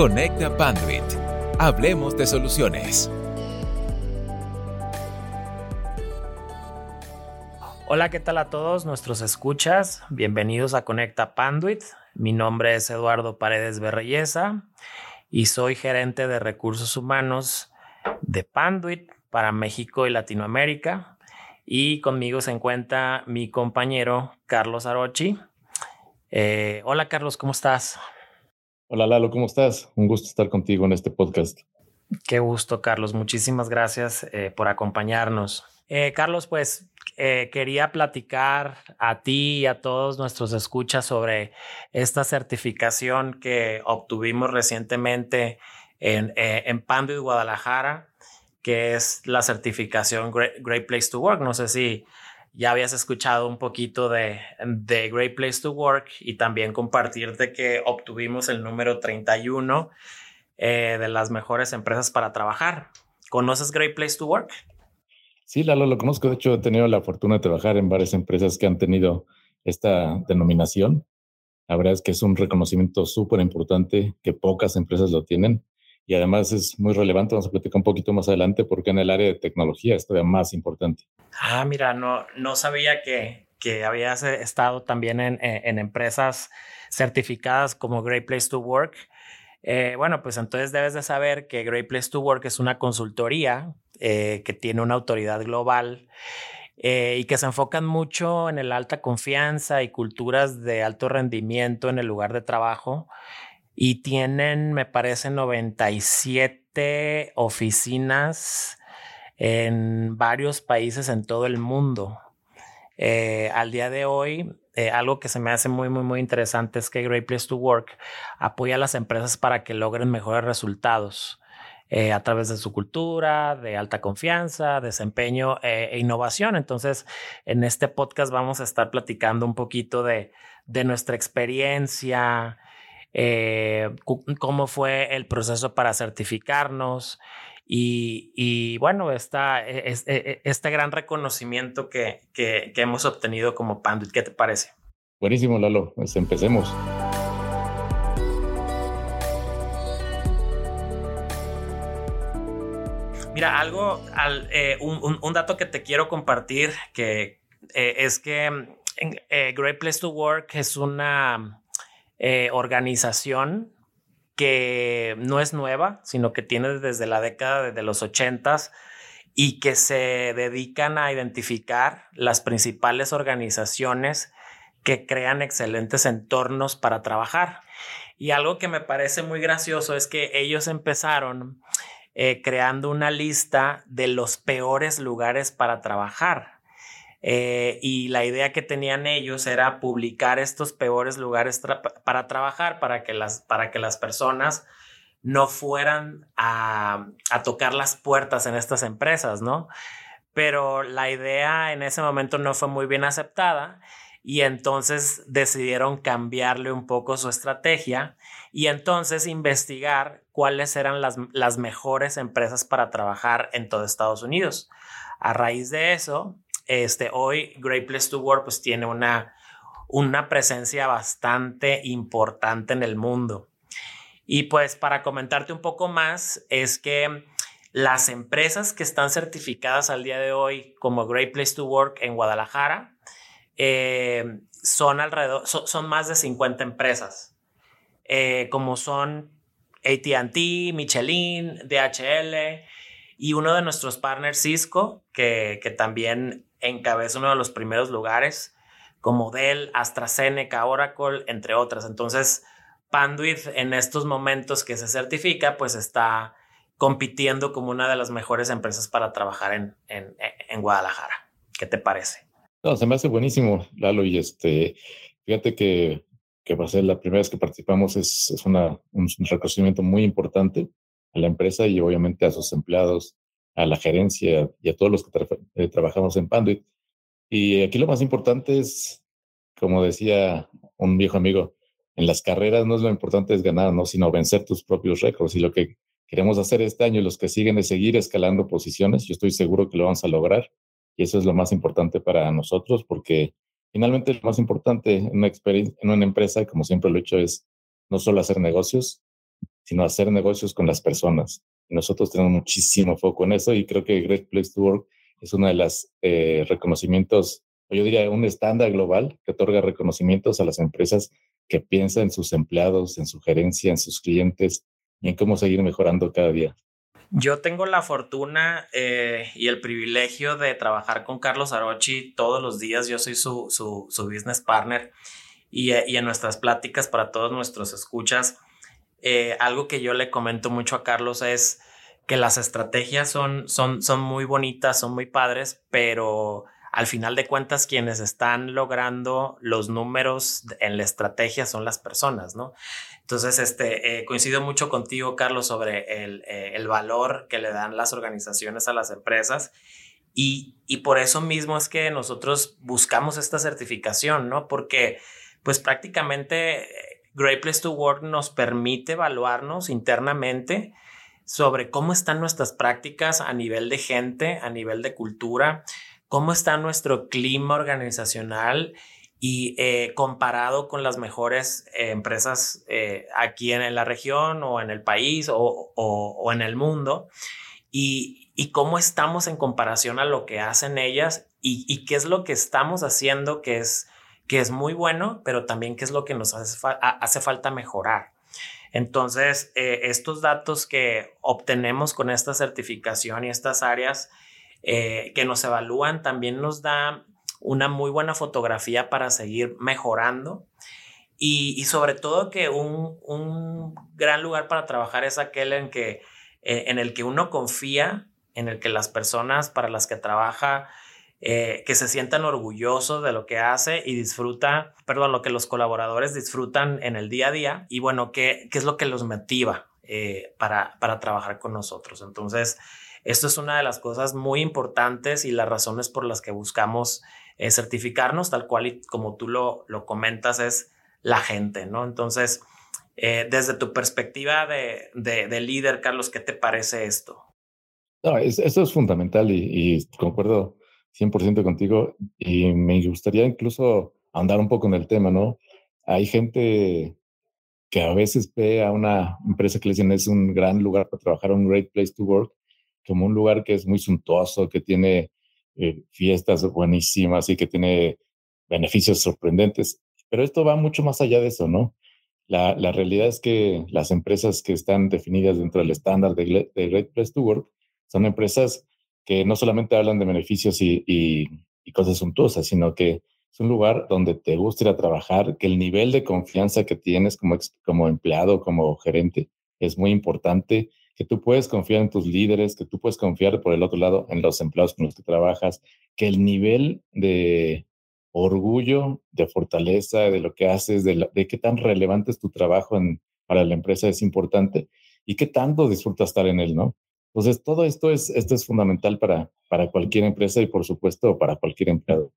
Conecta Panduit. Hablemos de soluciones. Hola, ¿qué tal a todos nuestros escuchas? Bienvenidos a Conecta Panduit. Mi nombre es Eduardo Paredes Berreyesa y soy gerente de recursos humanos de Panduit para México y Latinoamérica. Y conmigo se encuentra mi compañero Carlos Arochi. Eh, hola Carlos, ¿cómo estás? Hola Lalo, ¿cómo estás? Un gusto estar contigo en este podcast. Qué gusto, Carlos. Muchísimas gracias eh, por acompañarnos. Eh, Carlos, pues quería platicar a ti y a todos nuestros escuchas sobre esta certificación que obtuvimos recientemente en, en Panduit, Guadalajara, que es la certificación Great, Place to Work. No sé si ya habías escuchado un poquito de, de Great Place to Work y también compartirte que obtuvimos el número 31 eh, de las mejores empresas para trabajar. ¿Conoces Great Place to Work? Sí, Lalo, lo conozco. De hecho, he tenido la fortuna de trabajar en varias empresas que han tenido esta denominación. La verdad es que es un reconocimiento súper importante que pocas empresas lo tienen y además es muy relevante, vamos a platicar un poquito más adelante porque en el área de tecnología es todavía más importante. Ah, mira, no, no sabía que, que habías estado también en, en, empresas certificadas como Great Place to Work. Eh, bueno, pues entonces debes de saber que Great Place to Work es una consultoría eh, que tiene una autoridad global eh, y que se enfocan mucho en el alta confianza y culturas de alto rendimiento en el lugar de trabajo y tienen, me parece, 97 oficinas en varios países en todo el mundo. Eh, al día de hoy, eh, algo que se me hace muy, muy, muy interesante es que Great Place to Work apoya a las empresas para que logren mejores resultados eh, a través de su cultura, de alta confianza, desempeño e innovación. Entonces, en este podcast vamos a estar platicando un poquito de, de nuestra experiencia, eh, cómo fue el proceso para certificarnos y, bueno, esta, e, e, e, este gran reconocimiento que, que, hemos obtenido como Panduit. ¿Qué te parece? Buenísimo, Lalo. Pues empecemos. Mira, algo, eh, un, dato que te quiero compartir que eh, es que mm, Great Place to Work es una eh, organización que no es nueva, sino que tiene desde la década de los ochentas y que se dedican a identificar las principales organizaciones que crean excelentes entornos para trabajar. Y algo que me parece muy gracioso es que ellos empezaron eh, creando una lista de los peores lugares para trabajar. Eh, y la idea que tenían ellos era publicar estos peores lugares para trabajar, para que las, para que las personas no fueran a, a, tocar las puertas en estas empresas, ¿no? Pero la idea en ese momento no fue muy bien aceptada y entonces decidieron cambiarle un poco su estrategia y entonces investigar cuáles eran las, las mejores empresas para trabajar en todo Estados Unidos. A raíz de eso, este, hoy Great Place to Work pues tiene una, una presencia bastante importante en el mundo. Y pues para comentarte un poco más, es que las empresas que están certificadas al día de hoy como Great Place to Work en Guadalajara eh, son alrededor, son, más de 50 empresas, eh, como son ATT, Michelin, DHL y uno de nuestros partners Cisco, que, que también encabeza uno de los primeros lugares, como Dell, AstraZeneca, Oracle, entre otras. Entonces, Panduit en estos momentos que se certifica, pues está compitiendo como una de las mejores empresas para trabajar en, en, Guadalajara. ¿Qué te parece? No, se me hace buenísimo, Lalo, y este, fíjate que, que va a ser la primera vez que participamos, es, es una, un reconocimiento muy importante a la empresa y obviamente a sus empleados, a la gerencia y a todos los que eh, trabajamos en Panduit. Y aquí lo más importante es, como decía un viejo amigo, en las carreras no es lo importante es ganar, ¿no? sino vencer tus propios récords. Y lo que queremos hacer este año, los que siguen, es seguir escalando posiciones. Yo estoy seguro que lo vamos a lograr. Y eso es lo más importante para nosotros, porque finalmente lo más importante en una, en una empresa, como siempre lo he hecho, es no solo hacer negocios, sino hacer negocios con las personas. Nosotros tenemos muchísimo foco en eso y creo que Great Place to Work es uno de los eh, reconocimientos, yo diría un estándar global que otorga reconocimientos a las empresas que piensan en sus empleados, en su gerencia, en sus clientes y en cómo seguir mejorando cada día. Yo tengo la fortuna eh, y el privilegio de trabajar con Carlos Arochi todos los días. Yo soy su, su, su business partner y, y, en nuestras pláticas para todos nuestros escuchas, eh, algo que yo le comento mucho a Carlos es que las estrategias son, son, son muy bonitas, son muy padres, pero al final de cuentas quienes están logrando los números en la estrategia son las personas, ¿no? Entonces, este, eh, coincido mucho contigo, Carlos, sobre el, eh, el, valor que le dan las organizaciones a las empresas. Y, y, por eso mismo es que nosotros buscamos esta certificación, ¿no? Porque, pues prácticamente, Great Place to Work nos permite evaluarnos internamente sobre cómo están nuestras prácticas a nivel de gente, a nivel de cultura, cómo está nuestro clima organizacional y eh, comparado con las mejores eh, empresas eh, aquí en, la región o en el país o, o, en el mundo y, y, cómo estamos en comparación a lo que hacen ellas y, y, qué es lo que estamos haciendo que es, que es muy bueno, pero también qué es lo que nos hace, falta mejorar. Entonces, estos datos que obtenemos con esta certificación y estas áreas que nos evalúan también nos da una muy buena fotografía para seguir mejorando. Y, sobre todo que un, gran lugar para trabajar es aquel en, que, eh, en el que uno confía, en el que las personas para las que trabaja, eh, que se sientan orgullosos de lo que hace y disfruta, perdón, lo que los colaboradores disfrutan en el día a día y bueno, qué, qué es lo que los motiva eh, para, para trabajar con nosotros. Entonces, esto es una de las cosas muy importantes y las razones por las que buscamos eh, certificarnos, tal cual y como tú lo, lo comentas, es la gente, ¿no? Entonces, desde tu perspectiva de, de, líder, Carlos, ¿qué te parece esto? No, eso es fundamental y, y, concuerdo 100% contigo y me gustaría incluso andar un poco en el tema, ¿no? Hay gente que a veces ve a una empresa que le dicen es un gran lugar para trabajar, un great place to work, como un lugar que es muy suntuoso, que tiene eh, fiestas buenísimas y que tiene beneficios sorprendentes. Pero esto va mucho más allá de eso, ¿no? La, la realidad es que las empresas que están definidas dentro del estándar de, de, Great Place to Work son empresas que no solamente hablan de beneficios y, y, cosas suntuosas, sino que es un lugar donde te gusta ir a trabajar, que el nivel de confianza que tienes como, como empleado, como gerente, es muy importante que tú puedes confiar en tus líderes, que tú puedes confiar por el otro lado en los empleados con los que trabajas, que el nivel de orgullo, de fortaleza, de lo que haces, de, qué tan relevante es tu trabajo para la empresa es importante y qué tanto disfrutas estar en él, ¿no? Entonces, todo esto es, esto es fundamental para, para cualquier empresa y, por supuesto, para cualquier empleado.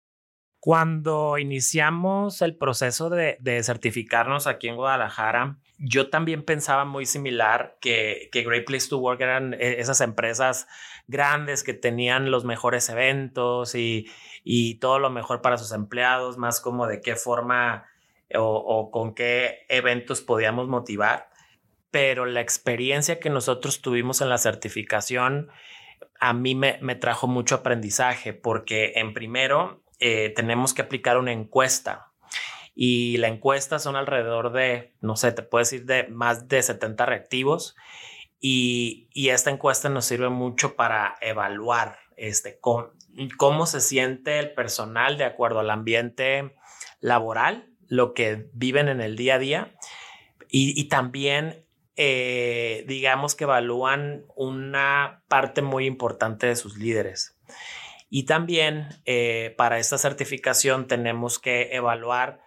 Cuando iniciamos el proceso de, de certificarnos aquí en Guadalajara, yo también pensaba muy similar que, que Great Place to Work eran eh, esas empresas grandes que tenían los mejores eventos y, y todo lo mejor para sus empleados, más como de qué forma o, o, con qué eventos podíamos motivar. Pero la experiencia que nosotros tuvimos en la certificación a mí me, me trajo mucho aprendizaje porque en primero eh, tenemos que aplicar una encuesta y la encuesta son alrededor de, no sé, te puedo decir de más de 70 reactivos y, y esta encuesta nos sirve mucho para evaluar este, cómo, se siente el personal de acuerdo al ambiente laboral, lo que viven en el día a día y también eh, digamos que evalúan una parte muy importante de sus líderes. Y también eh, para esta certificación tenemos que evaluar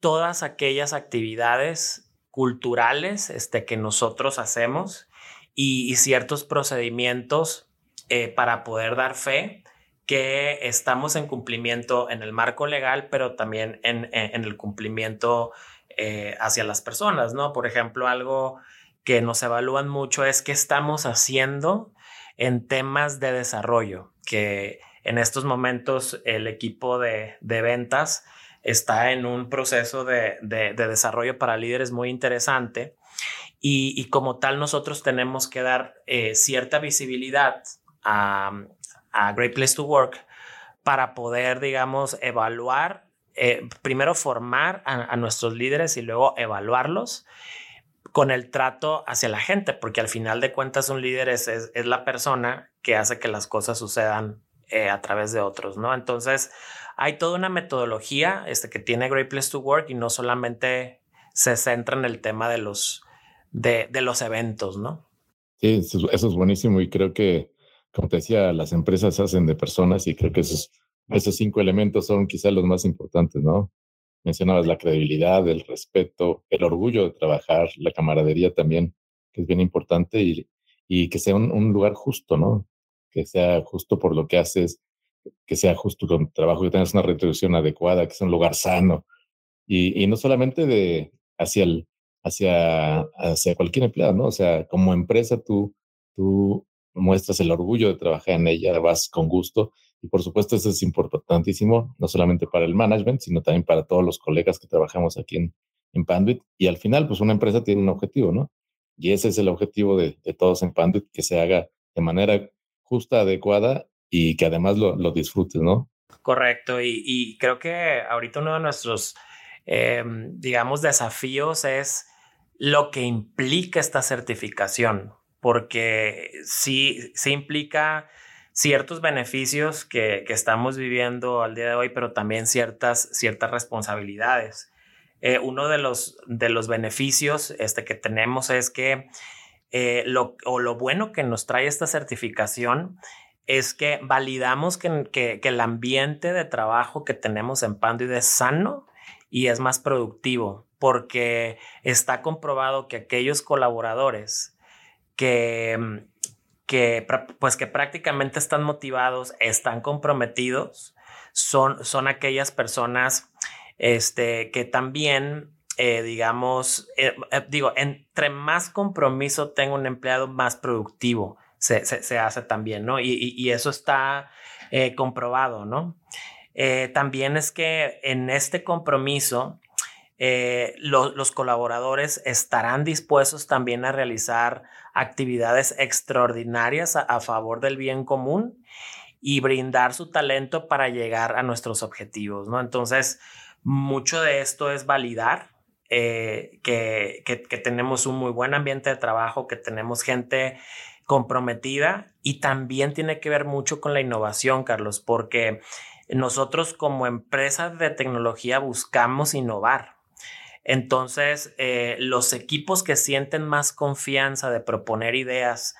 todas aquellas actividades culturales este, que nosotros hacemos y, ciertos procedimientos eh, para poder dar fe que estamos en cumplimiento en el marco legal, pero también en, el cumplimiento eh, hacia las personas, ¿no? Por ejemplo, algo que nos evalúan mucho es qué estamos haciendo en temas de desarrollo, que en estos momentos el equipo de, ventas está en un proceso de, desarrollo para líderes muy interesante. y, como tal nosotros tenemos que dar eh, cierta visibilidad a, a Great Place to Work para poder, digamos, evaluar, eh, primero formar a, nuestros líderes y luego evaluarlos con el trato hacia la gente, porque al final de cuentas un líder es, es, la persona que hace que las cosas sucedan eh, a través de otros, ¿no? Entonces, hay toda una metodología este, que tiene Great Place to Work y no solamente se centra en el tema de los, de, de los eventos, ¿no? Sí, eso es buenísimo y creo que como te decía, las empresas hacen de personas y creo que esos, esos cinco elementos son quizás los más importantes, ¿no? Mencionabas la credibilidad, el respeto, el orgullo de trabajar, la camaradería también, que es bien importante y, y que sea un, lugar justo, ¿no? Que sea justo por lo que haces, que sea justo con tu trabajo, que tengas una retribución adecuada, que sea un lugar sano. Y, y no solamente de hacia el, hacia, hacia cualquier empleado, ¿no? O sea, como empresa tú, tú muestras el orgullo de trabajar en ella, vas con gusto. Y por supuesto, eso es importantísimo, no solamente para el management, sino también para todos los colegas que trabajamos aquí en, en Panduit. Y al final, pues una empresa tiene un objetivo, ¿no? Y ese es el objetivo de, todos en Panduit, que se haga de manera justa, adecuada y que además lo, lo disfrutes, ¿no? Correcto. Y, creo que ahorita uno de nuestros, em, digamos, desafíos es lo que implica esta certificación porque sí, sí implica ciertos beneficios que, estamos viviendo al día de hoy, pero también ciertas, ciertas responsabilidades. Eh, uno de los, de los beneficios este, que tenemos es que eh, lo, o lo bueno que nos trae esta certificación es que validamos que, que, el ambiente de trabajo que tenemos en Panduit es sano y es más productivo, porque está comprobado que aquellos colaboradores que, que, pues que prácticamente están motivados, están comprometidos, son, son aquellas personas este, que también, eh, digamos, eh, eh, digo, entre más compromiso tenga un empleado, más productivo se, se, hace también, ¿no? Y, y, eso está comprobado, ¿no? también es que en este compromiso, los colaboradores estarán dispuestos también a realizar actividades extraordinarias a, favor del bien común y brindar su talento para llegar a nuestros objetivos, ¿no? Entonces, mucho de esto es validar eh, que, que, tenemos un muy buen ambiente de trabajo, que tenemos gente comprometida y también tiene que ver mucho con la innovación, Carlos, porque nosotros como empresa de tecnología buscamos innovar. Entonces, eh, los equipos que sienten más confianza de proponer ideas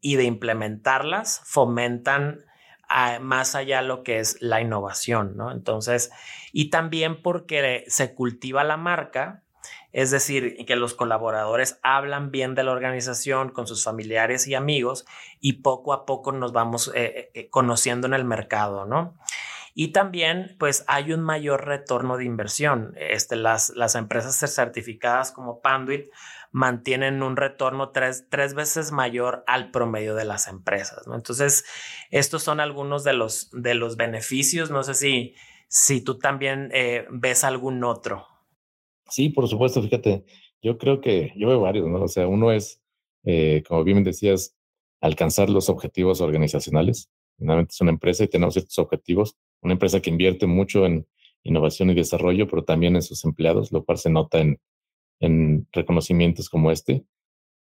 y de implementarlas fomentan ah, más allá lo que es la innovación, ¿no? Entonces, y también porque se cultiva la marca, es decir, que los colaboradores hablan bien de la organización con sus familiares y amigos y poco a poco nos vamos eh, eh, conociendo en el mercado, ¿no? Y también, pues, hay un mayor retorno de inversión. Este, las, las empresas certificadas como Panduit mantienen un retorno tres, tres veces mayor al promedio de las empresas, ¿no? Entonces, estos son algunos de los, de los beneficios. No sé si, si tú también eh, ves algún otro. Sí, por supuesto, fíjate, yo creo que yo veo varios, ¿no? O sea, uno es, eh, como bien decías, alcanzar los objetivos organizacionales. Finalmente es una empresa y tenemos ciertos objetivos una empresa que invierte mucho en innovación y desarrollo, pero también en sus empleados, lo cual se nota en, en reconocimientos como este.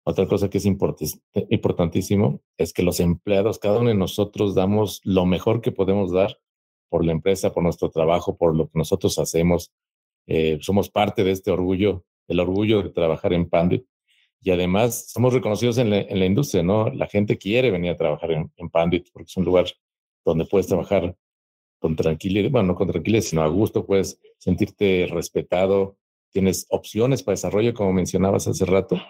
Otra cosa que es importantísimo es que los empleados, cada uno de nosotros damos lo mejor que podemos dar por la empresa, por nuestro trabajo, por lo que nosotros hacemos. Eh, somos parte de este orgullo, el orgullo de trabajar en Pandit. Y además somos reconocidos en la, industria, ¿no? La gente quiere venir a trabajar en, en Pandit porque es un lugar donde puedes trabajar con tranquilidad, bueno, no con tranquilidad, sino a gusto, puedes sentirte respetado, tienes opciones para desarrollo, como mencionabas hace rato.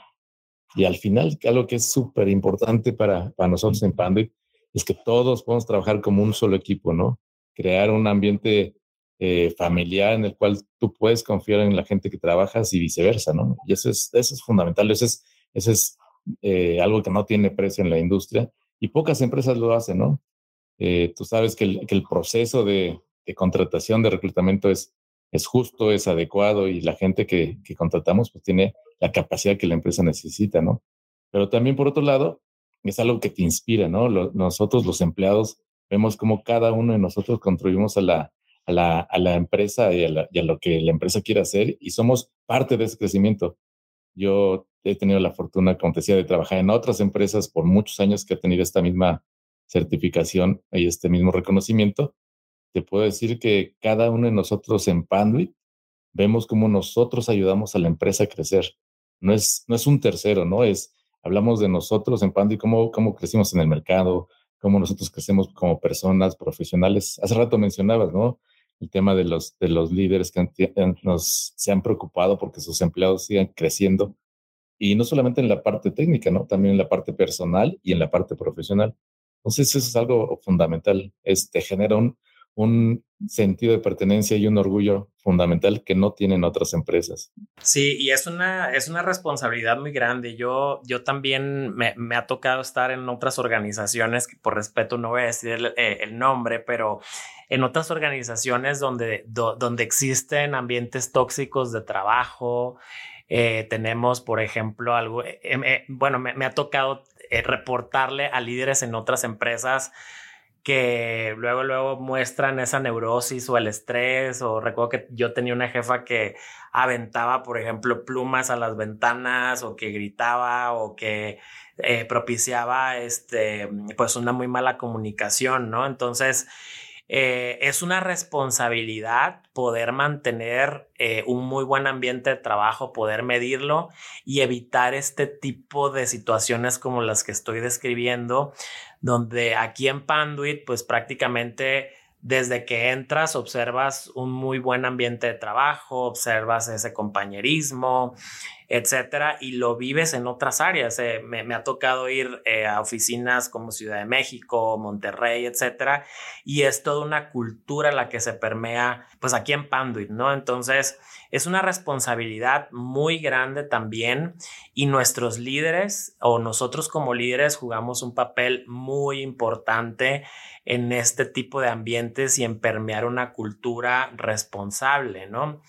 Y al final, algo que es súper importante para, para nosotros en Pandit es que todos podemos trabajar como un solo equipo, ¿no? Crear un ambiente eh, familiar en el cual tú puedes confiar en la gente que trabajas y viceversa, ¿no? Y eso es, eso es fundamental, eso es, eso es eh, algo que no tiene precio en la industria y pocas empresas lo hacen, ¿no? Eh, tú sabes que el, proceso de, contratación, de reclutamiento es, es justo, es adecuado y la gente que, que contratamos pues tiene la capacidad que la empresa necesita, ¿no? Pero también por otro lado, es algo que te inspira, ¿no? nosotros los empleados vemos cómo cada uno de nosotros contribuimos a la, a la, a la empresa y a, y a, lo que la empresa quiere hacer y somos parte de ese crecimiento. Yo he tenido la fortuna, como te decía, de trabajar en otras empresas por muchos años que he tenido esta misma certificación y este mismo reconocimiento. Te puedo decir que cada uno de nosotros en Panduit vemos cómo nosotros ayudamos a la empresa a crecer. No es, no es un tercero, ¿no? Es, hablamos de nosotros en Panduit, cómo, cómo crecimos en el mercado, cómo nosotros crecemos como personas profesionales. Hace rato mencionabas, ¿no? El tema de los, de los líderes que nos, se han preocupado porque sus empleados sigan creciendo. Y no solamente en la parte técnica, ¿no? También en la parte personal y en la parte profesional. Entonces, eso es algo fundamental. Este, genera un, un sentido de pertenencia y un orgullo fundamental que no tienen otras empresas. Sí, y es una, es una responsabilidad muy grande. Yo, yo también me, me ha tocado estar en otras organizaciones, que por respeto no voy a decir el, eh, nombre, pero en otras organizaciones donde, donde existen ambientes tóxicos de trabajo. Eh, tenemos, por ejemplo, algo, eh, bueno, me, me, ha tocado reportarle a líderes en otras empresas que luego, luego muestran esa neurosis o el estrés, o recuerdo que yo tenía una jefa que aventaba, por ejemplo, plumas a las ventanas, o que gritaba, o que eh, propiciaba, este, pues una muy mala comunicación, ¿no? Entonces, eh, es una responsabilidad poder mantener eh, un muy buen ambiente de trabajo, poder medirlo y evitar este tipo de situaciones como las que estoy describiendo, donde aquí en Panduit, pues prácticamente desde que entras observas un muy buen ambiente de trabajo, observas ese compañerismo, etcétera, y lo vives en otras áreas. Eh, me, ha tocado ir eh, a oficinas como Ciudad de México, Monterrey, etcétera, y es toda una cultura la que se permea, pues aquí en Panduit, ¿no? Entonces, es una responsabilidad muy grande también y nuestros líderes o nosotros como líderes jugamos un papel muy importante en este tipo de ambientes y en permear una cultura responsable, ¿no?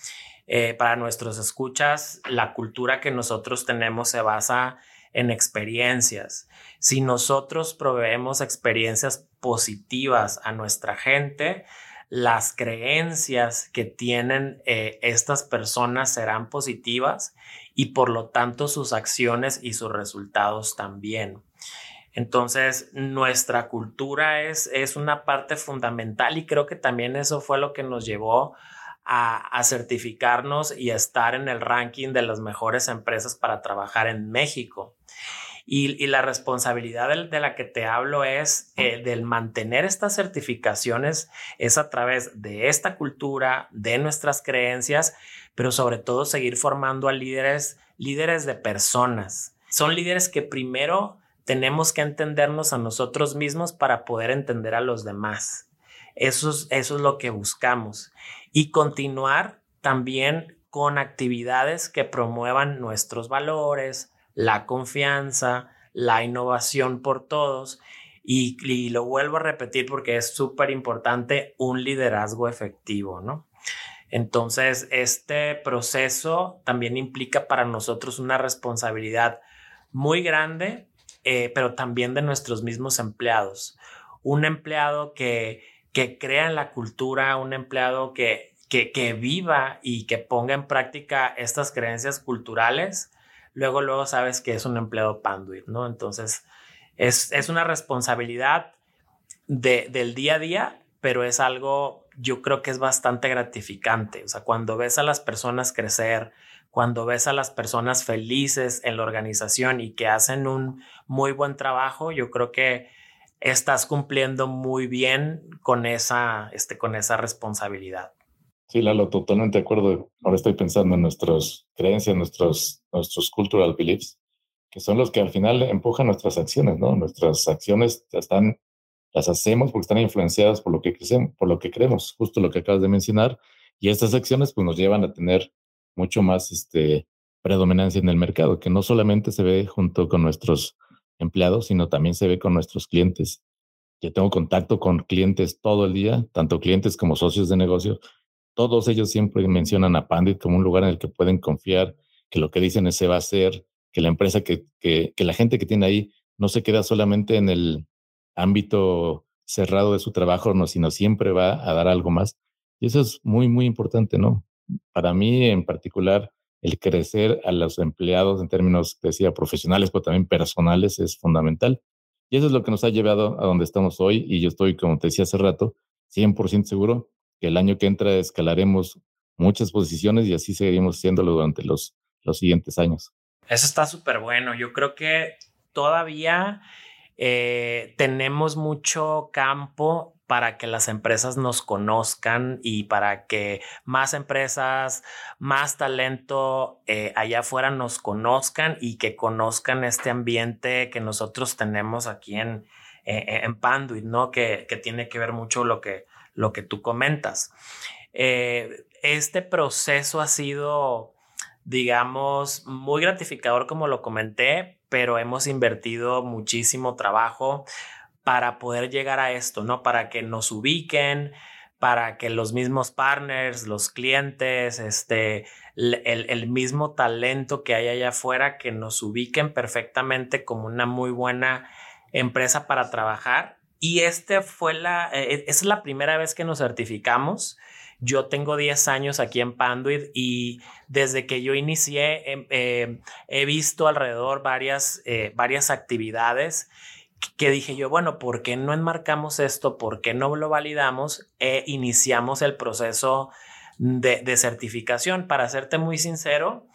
Eh, para nuestros escuchas, la cultura que nosotros tenemos se basa en experiencias. Si nosotros proveemos experiencias positivas a nuestra gente, las creencias que tienen eh, estas personas serán positivas y por lo tanto sus acciones y sus resultados también. Entonces, nuestra cultura es, es una parte fundamental y creo que también eso fue lo que nos llevó a, certificarnos y a estar en el ranking de las mejores empresas para trabajar en México. Y, la responsabilidad de, la que te hablo es eh, del mantener estas certificaciones, es a través de esta cultura, de nuestras creencias, pero sobre todo seguir formando a líderes, líderes de personas. Son líderes que primero tenemos que entendernos a nosotros mismos para poder entender a los demás. Eso es, eso es lo que buscamos y continuar también con actividades que promuevan nuestros valores, la confianza, la innovación por todos. Y, lo vuelvo a repetir porque es súper importante un liderazgo efectivo, ¿no? Entonces, este proceso también implica para nosotros una responsabilidad muy grande, eh, pero también de nuestros mismos empleados. Un empleado que que crea en la cultura, un empleado que, que, viva y que ponga en práctica estas creencias culturales, luego, luego sabes que es un empleado Panduit, ¿no? Entonces, es, es una responsabilidad de, del día a día, pero es algo, yo creo que es bastante gratificante. O sea, cuando ves a las personas crecer, cuando ves a las personas felices en la organización y que hacen un muy buen trabajo, yo creo que estás cumpliendo muy bien con esa, este, con esa responsabilidad. Sí, Lalo, totalmente de acuerdo. Ahora estoy pensando en nuestras creencias, nuestros, nuestros cultural beliefs, que son los que al final empujan nuestras acciones, ¿no? Nuestras acciones están, las hacemos porque están influenciadas por lo que crecemos, por lo que creemos, justo lo que acabas de mencionar. Y estas acciones pues nos llevan a tener mucho más este, predominancia en el mercado, que no solamente se ve junto con nuestros empleados, sino también se ve con nuestros clientes. Yo tengo contacto con clientes todo el día, tanto clientes como socios de negocio, todos ellos siempre mencionan a Pandit como un lugar en el que pueden confiar, que lo que dicen se va a hacer, que la empresa, que, que, que la gente que tiene ahí no se queda solamente en el ámbito cerrado de su trabajo, no, sino siempre va a dar algo más. Y eso es muy, muy importante, ¿no? Para mí en particular, el crecer a los empleados en términos, decía, profesionales, pero también personales es fundamental. Y eso es lo que nos ha llevado a donde estamos hoy. Y yo estoy, como te decía hace rato, 100% seguro que el año que entra escalaremos muchas posiciones y así seguiremos haciéndolo durante los, los siguientes años. Eso está súper bueno. Yo creo que todavía eh, tenemos mucho campo para que las empresas nos conozcan y para que más empresas, más talento eh, allá afuera nos conozcan y que conozcan este ambiente que nosotros tenemos aquí en, eh, en Panduit, ¿no? Que, que, tiene que ver mucho lo que, lo que tú comentas. Eh, este proceso ha sido, digamos, muy gratificador, como lo comenté, pero hemos invertido muchísimo trabajo para poder llegar a esto, ¿no? Para que nos ubiquen, para que los mismos partners, los clientes, este, el, mismo talento que hay allá afuera, que nos ubiquen perfectamente como una muy buena empresa para trabajar. Y este fue la, eh, es la primera vez que nos certificamos. Yo tengo 10 años aquí en Panduit y desde que yo inicié em, eh, he visto alrededor varias, eh, varias actividades que dije yo, bueno, ¿por qué no enmarcamos esto? ¿Por qué no lo validamos? E iniciamos el proceso de, de certificación. Para serte muy sincero,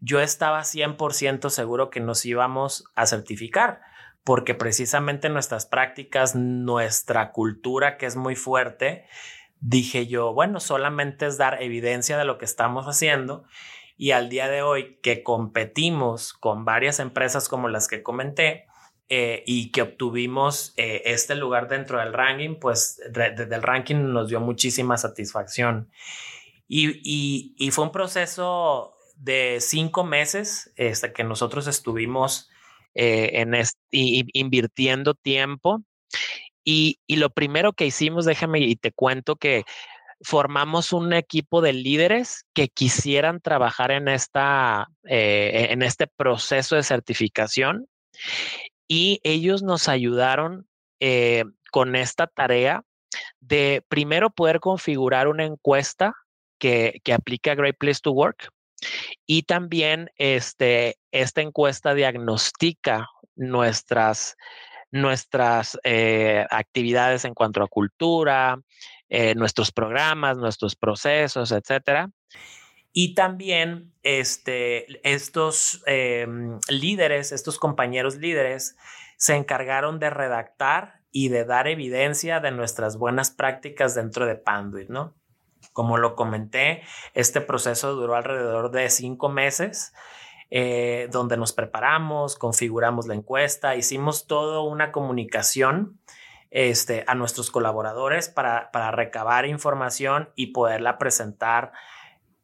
yo estaba 100% seguro que nos íbamos a certificar porque precisamente nuestras prácticas, nuestra cultura que es muy fuerte, dije yo, bueno, solamente es dar evidencia de lo que estamos haciendo y al día de hoy que competimos con varias empresas como las que comenté, eh, y que obtuvimos eh, este lugar dentro del ranking, pues desde el ranking nos dio muchísima satisfacción. Y, y, fue un proceso de cinco meses este, que nosotros estuvimos eh, en invirtiendo tiempo. Y, y, lo primero que hicimos, déjame y te cuento que formamos un equipo de líderes que quisieran trabajar en, esta, en este proceso de certificación y ellos nos ayudaron eh, con esta tarea de primero poder configurar una encuesta que, aplica Great Place to Work y también este, esta encuesta diagnostica nuestras, nuestras eh, actividades en cuanto a cultura, eh, nuestros programas, nuestros procesos, etcétera. Y también este, estos em, líderes, estos compañeros líderes, se encargaron de redactar y de dar evidencia de nuestras buenas prácticas dentro de Panduit, ¿no? Como lo comenté, este proceso duró alrededor de cinco meses, eh, donde nos preparamos, configuramos la encuesta, hicimos toda una comunicación este, a nuestros colaboradores para, para recabar información y poderla presentar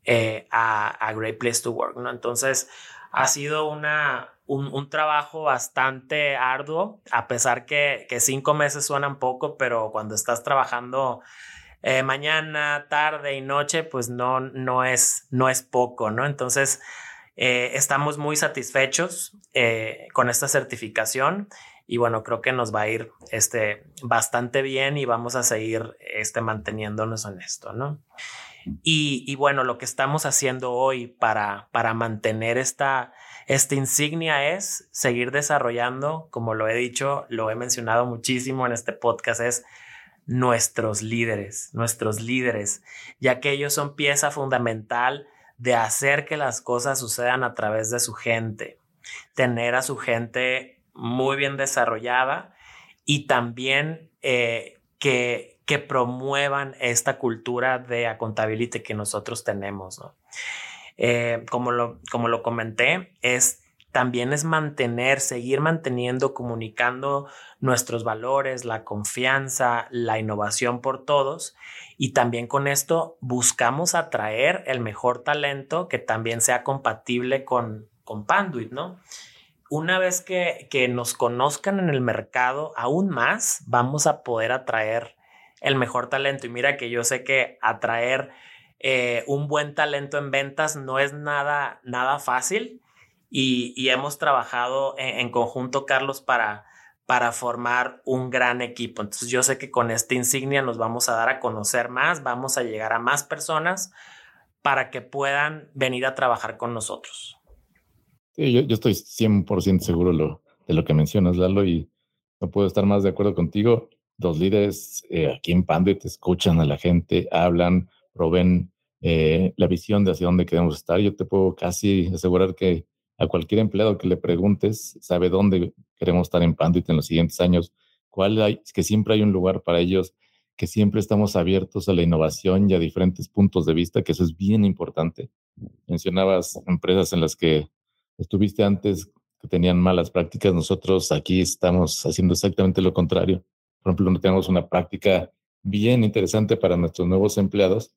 eh, a, Great Place to Work, ¿no? Entonces, ha sido una, un, trabajo bastante arduo, a pesar que, cinco meses suenan poco, pero cuando estás trabajando eh, mañana, tarde y noche, pues no, no, es, no es poco, ¿no? Entonces, eh, estamos muy satisfechos con esta certificación y bueno, creo que nos va a ir este, bastante bien y vamos a seguir este, manteniéndonos en esto, ¿no? Y, bueno, lo que estamos haciendo hoy para, para mantener esta, esta insignia es seguir desarrollando, como lo he dicho, lo he mencionado muchísimo en este podcast, es nuestros líderes, nuestros líderes, ya que ellos son pieza fundamental de hacer que las cosas sucedan a través de su gente, tener a su gente muy bien desarrollada y también eh, que, que promuevan esta cultura de accountability que nosotros tenemos. Eh, como, lo, como lo comenté, es también es mantener, seguir manteniendo, comunicando nuestros valores, la confianza, la innovación por todos. Y también con esto buscamos atraer el mejor talento que también sea compatible con, con Panduit, ¿no? Una vez que, que nos conozcan en el mercado aún más, vamos a poder atraer el mejor talento. Y mira que yo sé que atraer eh, un buen talento en ventas no es nada, nada fácil y, hemos trabajado en, conjunto, Carlos, para, para formar un gran equipo. Entonces yo sé que con esta insignia nos vamos a dar a conocer más, vamos a llegar a más personas para que puedan venir a trabajar con nosotros. Yo, yo estoy 100% seguro de lo que mencionas, Lalo, y no puedo estar más de acuerdo contigo. Los líderes eh, aquí en Panduit escuchan a la gente, hablan, proveen eh, la visión de hacia dónde queremos estar. Yo te puedo casi asegurar que a cualquier empleado que le preguntes sabe dónde queremos estar en Panduit en los siguientes años, cuál hay, que siempre hay un lugar para ellos, que siempre estamos abiertos a la innovación y a diferentes puntos de vista, que eso es bien importante. Mencionabas empresas en las que estuviste antes que tenían malas prácticas, nosotros aquí estamos haciendo exactamente lo contrario. Por ejemplo, tenemos una práctica bien interesante para nuestros nuevos empleados,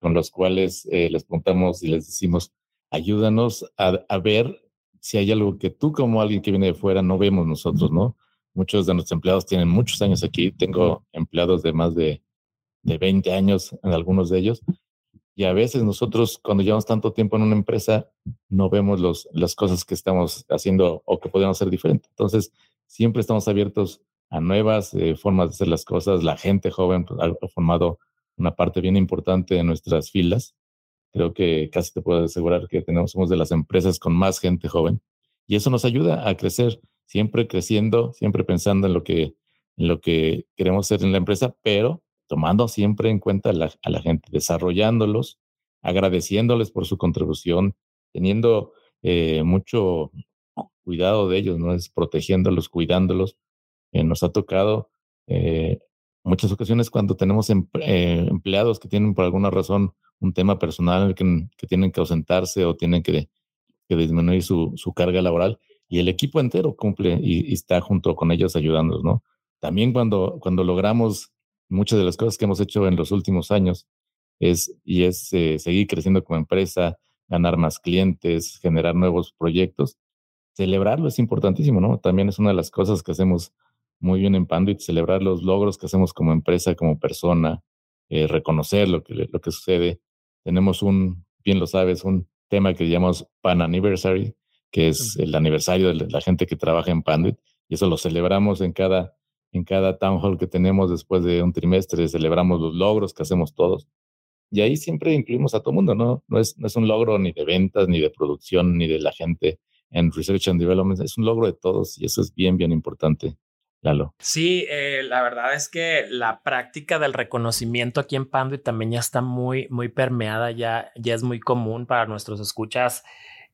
con los cuales eh, les preguntamos y les decimos, ayúdanos a, a, ver si hay algo que tú como alguien que viene de fuera no vemos nosotros, ¿no? Muchos de nuestros empleados tienen muchos años aquí. Tengo empleados de más de, de 20 años en algunos de ellos. Y a veces nosotros, cuando llevamos tanto tiempo en una empresa, no vemos los, las cosas que estamos haciendo o que podemos hacer diferente. Entonces, siempre estamos abiertos a nuevas eh, formas de hacer las cosas. La gente joven ha formado una parte bien importante de nuestras filas Creo que casi te puedo asegurar que tenemos, somos de las empresas con más gente joven y eso nos ayuda a crecer, siempre creciendo, siempre pensando en lo que, en lo que queremos ser en la empresa, pero tomando siempre en cuenta a la, a la gente, desarrollándolos, agradeciéndoles por su contribución, teniendo eh, mucho cuidado de ellos, ¿no? Es protegiéndolos, cuidándolos. Eh, nos ha tocado eh, muchas ocasiones cuando tenemos eh, empleados que tienen por alguna razón un tema personal que, que tienen que ausentarse o tienen que, que disminuir su, su, carga laboral y el equipo entero cumple y, está junto con ellos ayudándolos, ¿no? También cuando, cuando logramos muchas de las cosas que hemos hecho en los últimos años es, y es seguir creciendo como empresa, ganar más clientes, generar nuevos proyectos, celebrarlo es importantísimo, ¿no? También es una de las cosas que hacemos muy bien en Panduit, celebrar los logros que hacemos como empresa, como persona, eh, reconocer lo que, lo que sucede. Tenemos un, bien lo sabes, un tema que llamamos Pan Anniversary, que es el aniversario de la gente que trabaja en Panduit, y eso lo celebramos en cada, en cada town hall que tenemos después de un trimestre, celebramos los logros que hacemos todos. Y ahí siempre incluimos a todo mundo, ¿no? No es, no es un logro ni de ventas, ni de producción, ni de la gente en Research and Development, es un logro de todos y eso es bien, bien importante. Sí, eh, la verdad es que la práctica del reconocimiento aquí en Panduit también ya está muy, muy permeada, ya, ya es muy común para nuestros escuchas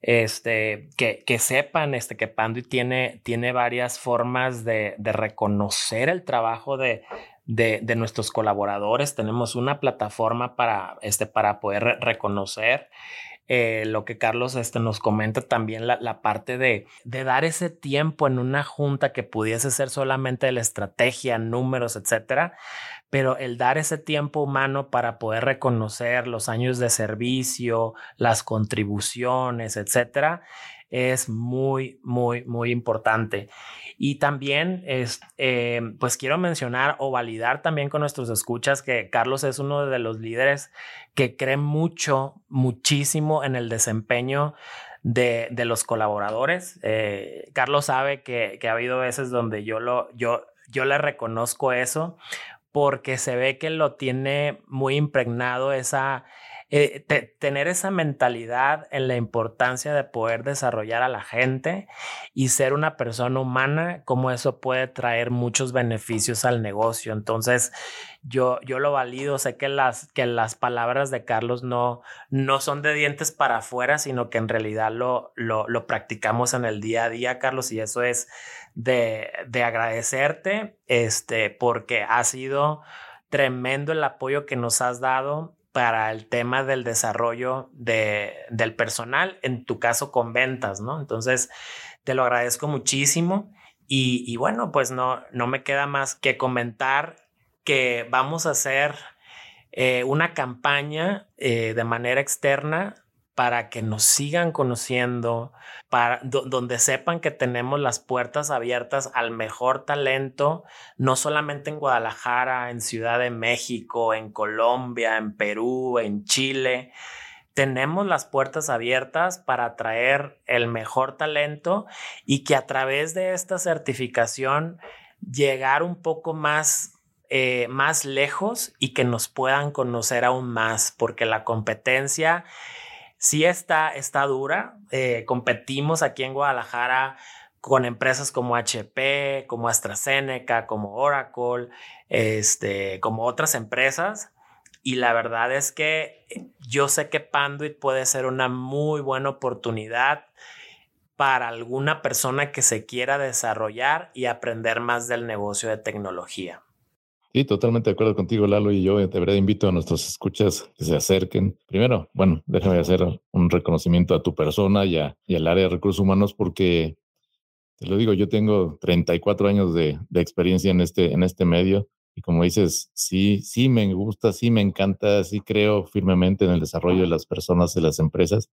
este, que, que sepan este, que Panduit tiene, tiene varias formas de, reconocer el trabajo de, de, de, nuestros colaboradores. Tenemos una plataforma para, este, para poder reconocer eh, lo que Carlos este, nos comenta también, la, parte de, de, dar ese tiempo en una junta que pudiese ser solamente la estrategia, números, etcétera, pero el dar ese tiempo humano para poder reconocer los años de servicio, las contribuciones, etcétera, es muy, muy, muy importante. Y también, es, eh, pues quiero mencionar o validar también con nuestros escuchas que Carlos es uno de los líderes que cree mucho, muchísimo en el desempeño de, de los colaboradores. Eh, Carlos sabe que, que, ha habido veces donde yo, lo, yo, yo le reconozco eso porque se ve que lo tiene muy impregnado esa eh, tener esa mentalidad en la importancia de poder desarrollar a la gente y ser una persona humana, como eso puede traer muchos beneficios al negocio. Entonces, yo, yo lo valido, sé que las, que las palabras de Carlos no, no son de dientes para afuera, sino que en realidad lo, lo, lo practicamos en el día a día, Carlos, y eso es de, de agradecerte, este, porque ha sido tremendo el apoyo que nos has dado para el tema del desarrollo de, del personal, en tu caso con ventas, ¿no? Entonces, te lo agradezco muchísimo y, bueno, pues no, no me queda más que comentar que vamos a hacer eh, una campaña eh, de manera externa para que nos sigan conociendo, para donde sepan que tenemos las puertas abiertas al mejor talento, no solamente en Guadalajara, en Ciudad de México, en Colombia, en Perú, en Chile. Tenemos las puertas abiertas para atraer el mejor talento y que a través de esta certificación llegar un poco más eh, más lejos y que nos puedan conocer aún más, porque la competencia sí está, está dura. Eh, competimos aquí en Guadalajara con empresas como HP, como AstraZeneca, como Oracle, este, como otras empresas. Y la verdad es que yo sé que Panduit puede ser una muy buena oportunidad para alguna persona que se quiera desarrollar y aprender más del negocio de tecnología. Sí, totalmente de acuerdo contigo, Lalo, y yo de verdad invito a nuestros escuchas que se acerquen. Primero, bueno, déjame hacer un reconocimiento a tu persona y, y al área de recursos humanos porque, te lo digo, yo tengo 34 años de, de, experiencia en este, en este medio y como dices, sí, sí me gusta, sí me encanta, sí creo firmemente en el desarrollo de las personas, de las empresas,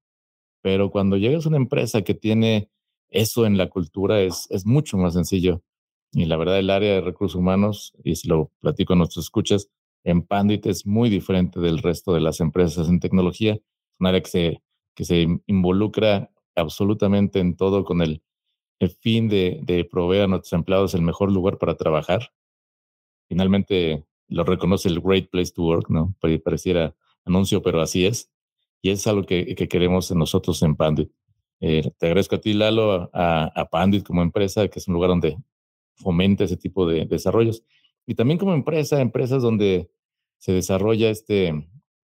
pero cuando llegas a una empresa que tiene eso en la cultura es, es mucho más sencillo y la verdad, el área de recursos humanos, y si lo platico a nuestros escuchas, en Pandit es muy diferente del resto de las empresas en tecnología. Es un área que se, que se involucra absolutamente en todo con el, el fin de, de, proveer a nuestros empleados el mejor lugar para trabajar. Finalmente lo reconoce el Great Place to Work, ¿no? Pareciera anuncio, pero así es. Y es algo que, que queremos nosotros en Pandit. Eh, te agradezco a ti, Lalo, a, a Pandit como empresa, que es un lugar donde fomenta ese tipo de desarrollos. Y también como empresa, empresas donde se desarrolla este,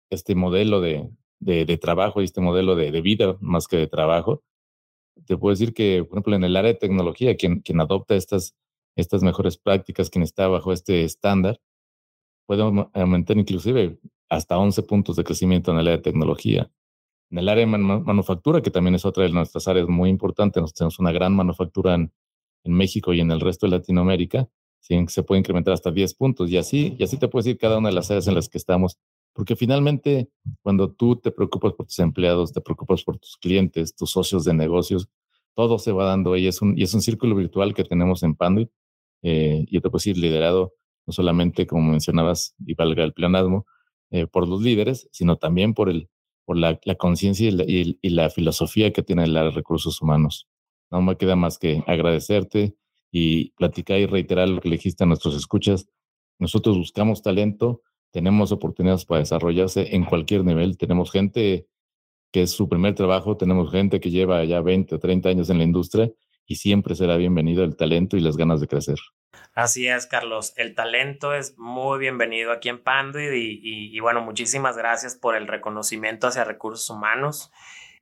este modelo de, de, trabajo y este modelo de, de, vida más que de trabajo. Te puedo decir que, por ejemplo, en el área de tecnología, quien, quien adopta estas, estas mejores prácticas, quien está bajo este estándar, puede aumentar inclusive hasta 11 puntos de crecimiento en el área de tecnología. En el área de manufactura, que también es otra de nuestras áreas muy importantes, tenemos una gran manufactura en, México y en el resto de Latinoamérica, se puede incrementar hasta 10 puntos. Y así, y así te puedes ir cada una de las áreas en las que estamos. Porque finalmente, cuando tú te preocupas por tus empleados, te preocupas por tus clientes, tus socios de negocios, todo se va dando y es un, y es un círculo virtual que tenemos en Panduit. Eh, y te puedes ir liderado no solamente, como mencionabas, y valga el planasmo, eh, por los líderes, sino también por, el, por la, conciencia y, y, la filosofía que tiene los recursos humanos. No me queda más que agradecerte y platicar y reiterar lo que le dijiste a nuestros escuchas. Nosotros buscamos talento, tenemos oportunidades para desarrollarse en cualquier nivel. Tenemos gente que es su primer trabajo, tenemos gente que lleva ya 20 o 30 años en la industria y siempre será bienvenido el talento y las ganas de crecer. Así es, Carlos. El talento es muy bienvenido aquí en Panduid y, y, y bueno, muchísimas gracias por el reconocimiento hacia recursos humanos.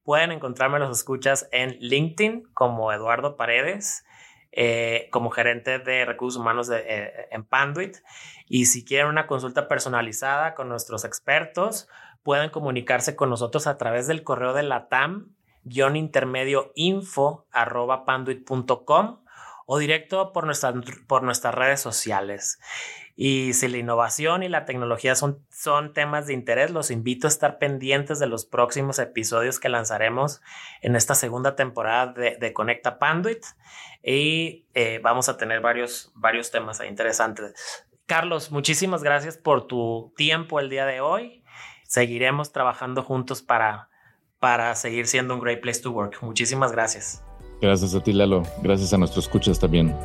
Pueden encontrarme los escuchas en LinkedIn como Eduardo Paredes, eh, como gerente de recursos humanos de, eh, en Panduit. Y si quieren una consulta personalizada con nuestros expertos, pueden comunicarse con nosotros a través del correo de la TAM, guion intermedio info arroba panduit.com o directo por, por nuestras redes sociales. Y si la innovación y la tecnología son, son temas de interés, los invito a estar pendientes de los próximos episodios que lanzaremos en esta segunda temporada de, Conecta Panduit. Y eh, vamos a tener varios, varios temas interesantes. Carlos, muchísimas gracias por tu tiempo el día de hoy. Seguiremos trabajando juntos para, para seguir siendo un great place to work. Muchísimas gracias. Gracias a ti, Lalo. Gracias a nuestros escuchas también.